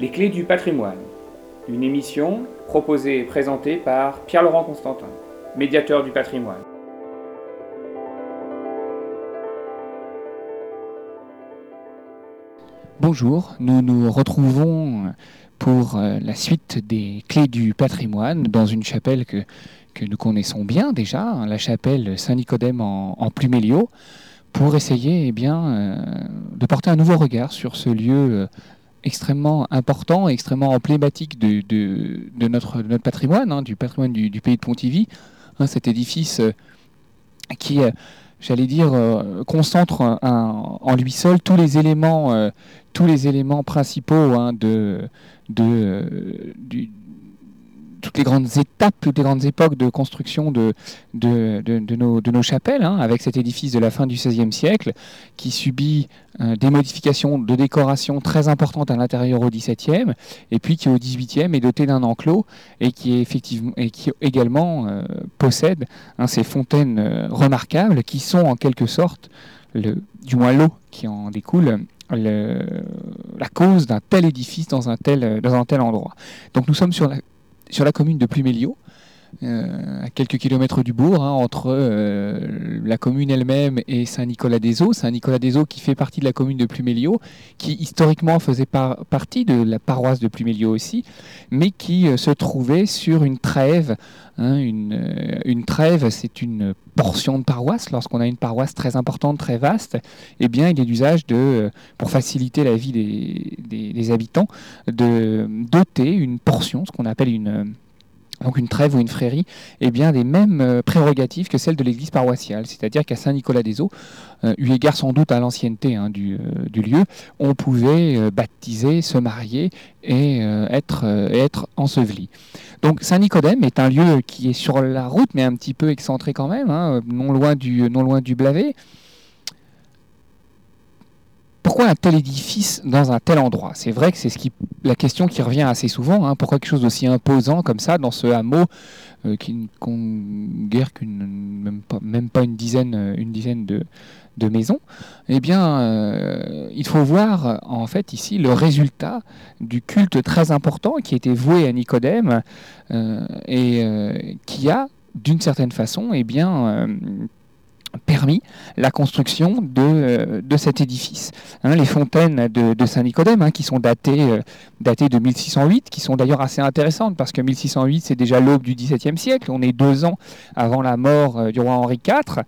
Les clés du patrimoine. Une émission proposée et présentée par Pierre-Laurent Constantin, médiateur du patrimoine. Bonjour, nous nous retrouvons pour euh, la suite des clés du patrimoine dans une chapelle que, nous connaissons bien déjà, hein, la chapelle Saint-Nicodème en, en Pluméliau, pour essayer eh bien, euh, de porter un nouveau regard sur ce lieu euh, extrêmement important, extrêmement emblématique de, de, notre, notre patrimoine, hein, du patrimoine du, pays de Pontivy, hein, cet édifice euh, qui, euh, j'allais dire, euh, concentre en lui seul tous les éléments, tous les éléments principaux hein, de, du- toutes les grandes étapes, toutes les grandes époques de construction de, de, nos, chapelles, hein, avec cet édifice de la fin du XVIe siècle qui subit euh, des modifications de décoration très importantes à l'intérieur au XVIIe, et puis qui au XVIIIe est doté d'un enclos et qui est effectivement et qui également euh, possède hein, ces fontaines euh, remarquables qui sont en quelque sorte le, du moins l'eau qui en découle le- la cause d'un tel édifice dans un tel, dans un tel endroit. Donc nous sommes sur la, sur la commune de Pluméliau, euh, à quelques kilomètres du bourg, hein, entre euh, la commune elle-même et Saint-Nicolas-des-Eaux. Saint-Nicolas-des-Eaux qui fait partie de la commune de Pluméliau, qui historiquement faisait par- partie de la paroisse de Pluméliau aussi, mais qui euh, se trouvait sur une trêve. hein, une, une trêve, c'est une portion de paroisse. Lorsqu'on a une paroisse très importante, très vaste, eh bien, il est d'usage de, pour faciliter la vie des, des- habitants, de doter une portion, ce qu'on appelle une, donc une trêve ou une frérie, eh bien, des mêmes euh, prérogatives que celles de l'église paroissiale. C'est-à-dire qu'à Saint-Nicolas-des-Eaux, euh, eu égard sans doute à l'ancienneté hein, du, euh, du lieu, on pouvait baptiser, se marier et être, être enseveli. Donc Saint-Nicodème est un lieu qui est sur la route, mais un petit peu excentré quand même, hein, non, loin du, non loin du Blavet. Pourquoi un tel édifice dans un tel endroit? C'est vrai que c'est la question qui revient assez souvent. hein, pourquoi quelque chose d'aussi imposant comme ça dans ce hameau euh, qui ne guère qu'une, même pas, une dizaine, euh, une dizaine de, maisons? Eh bien, euh, il faut voir en fait ici le résultat du culte très important qui était voué à Nicodème et qui a, d'une certaine façon, eh bien, la construction de, euh, de cet édifice. Hein, les fontaines de, Saint-Nicodème, hein, qui sont datées, euh, datées de 1608, qui sont d'ailleurs assez intéressantes, parce que 1608, c'est déjà l'aube du XVIIe siècle, on est deux ans avant la mort euh, du roi Henri IV,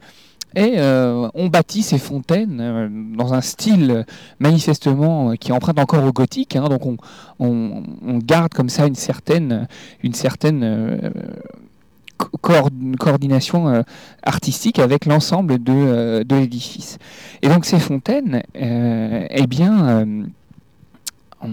et on bâtit ces fontaines dans un style manifestement qui emprunte encore au gothique, hein, donc on, on- on garde comme ça une certaine, une certaine coordination euh, artistique avec l'ensemble de, euh, de l'édifice. Et donc ces fontaines, euh, eh bien, on-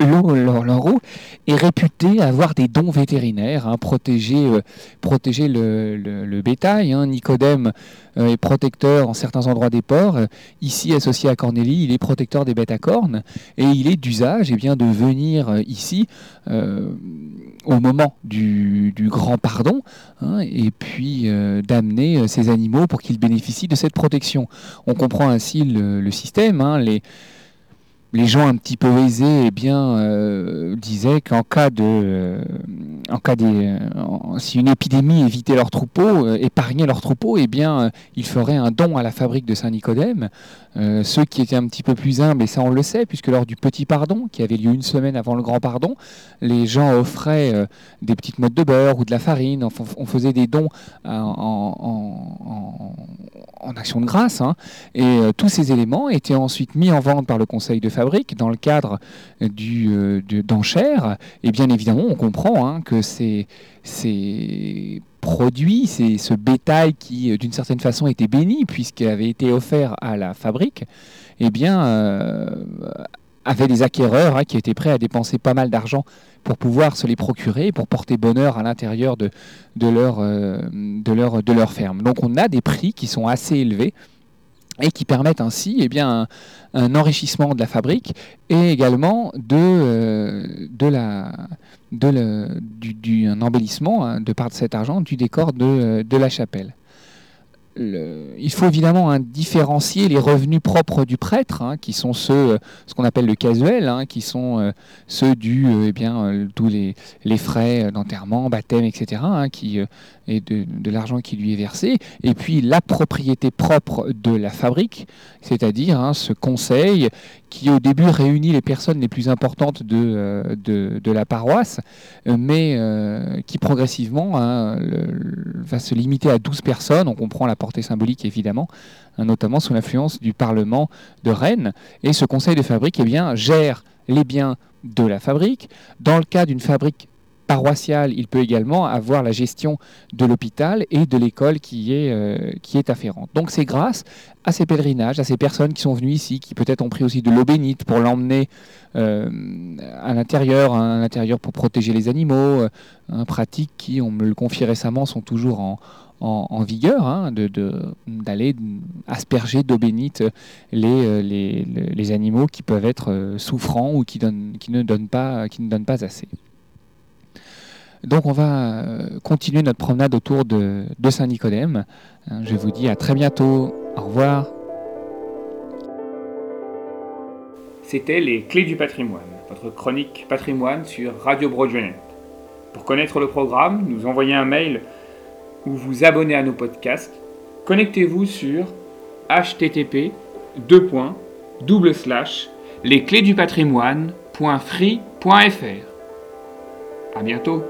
eau est réputée avoir des dons vétérinaires, hein, protéger, euh, protéger le, bétail. hein. Nicodème euh, est protecteur en certains endroits des ports. Euh, ici, associé à Cornélie, il est protecteur des bêtes à cornes. Et il est d'usage eh bien, de venir ici au moment du, grand pardon hein, et puis d'amener ces animaux pour qu'ils bénéficient de cette protection. On comprend ainsi le, système. Les gens un petit peu aisés eh bien, euh, disaient qu'en cas de, euh, en cas euh, si une épidémie évitait leur troupeau, épargnait leur troupeau, eh bien, ils feraient un don à la fabrique de Saint-Nicodème. Ceux qui étaient un petit peu plus humbles, et ça on le sait, puisque lors du petit pardon, qui avait lieu une semaine avant le grand pardon, les gens offraient des petites mottes de beurre ou de la farine, on faisait des dons en, action de grâce, hein. et tous ces éléments étaient ensuite mis en vente par le conseil de fabrique dans le cadre du, euh, de- d'enchères, et bien évidemment on comprend hein, que ces, produits, ce bétail qui euh, d'une certaine façon était béni puisqu'il avait été offert à la fabrique, eh bien euh, avait des acquéreurs hein, qui étaient prêts à dépenser pas mal d'argent pour pouvoir se les procurer, pour porter bonheur à l'intérieur de leur ferme. Donc on a des prix qui sont assez élevés et qui permettent ainsi eh un, enrichissement de la fabrique et également de, euh, un embellissement hein, de par de cet argent du décor de, de la chapelle. Il faut évidemment hein, différencier les revenus propres du prêtre, hein, qui sont ceux, euh, ce qu'on appelle le casuel, hein, qui sont euh, ceux du, euh, eh bien, tous les, frais d'enterrement, baptême, etc., et de, l'argent qui lui est versé, et puis la propriété propre de la fabrique, c'est-à-dire ce conseil qui au début réunit les personnes les plus importantes de la paroisse, mais qui progressivement va se limiter à 12 personnes. On comprend la symbolique évidemment, hein, notamment sous l'influence du Parlement de Rennes. Et ce conseil de fabrique eh gère les biens de la fabrique. Dans le cas d'une fabrique paroissiale, il peut également avoir la gestion de l'hôpital et de l'école qui, est euh, est afférente. Donc c'est grâce à ces pèlerinages, à ces personnes qui sont venues ici, qui peut-être ont pris aussi de l'eau bénite pour l'emmener euh, à l'intérieur, à l'intérieur pour protéger les animaux, euh, un pratique qui, on me le confie récemment, sont toujours en, vigueur, hein, d'aller asperger d'eau bénite les, animaux qui peuvent être souffrants ou qui, ne, donnent pas, qui ne donnent pas assez. Donc on va euh, continuer notre promenade autour de, Saint-Nicodème. Hein, je vous dis à très bientôt. Au revoir. C'était Les Clés du patrimoine, votre chronique patrimoine sur Radio Broadway. Pour connaître le programme, nous envoyez un mail ou vous abonner à nos podcasts, connectez-vous sur http lesclésdupatrimoine.free.fr. À bientôt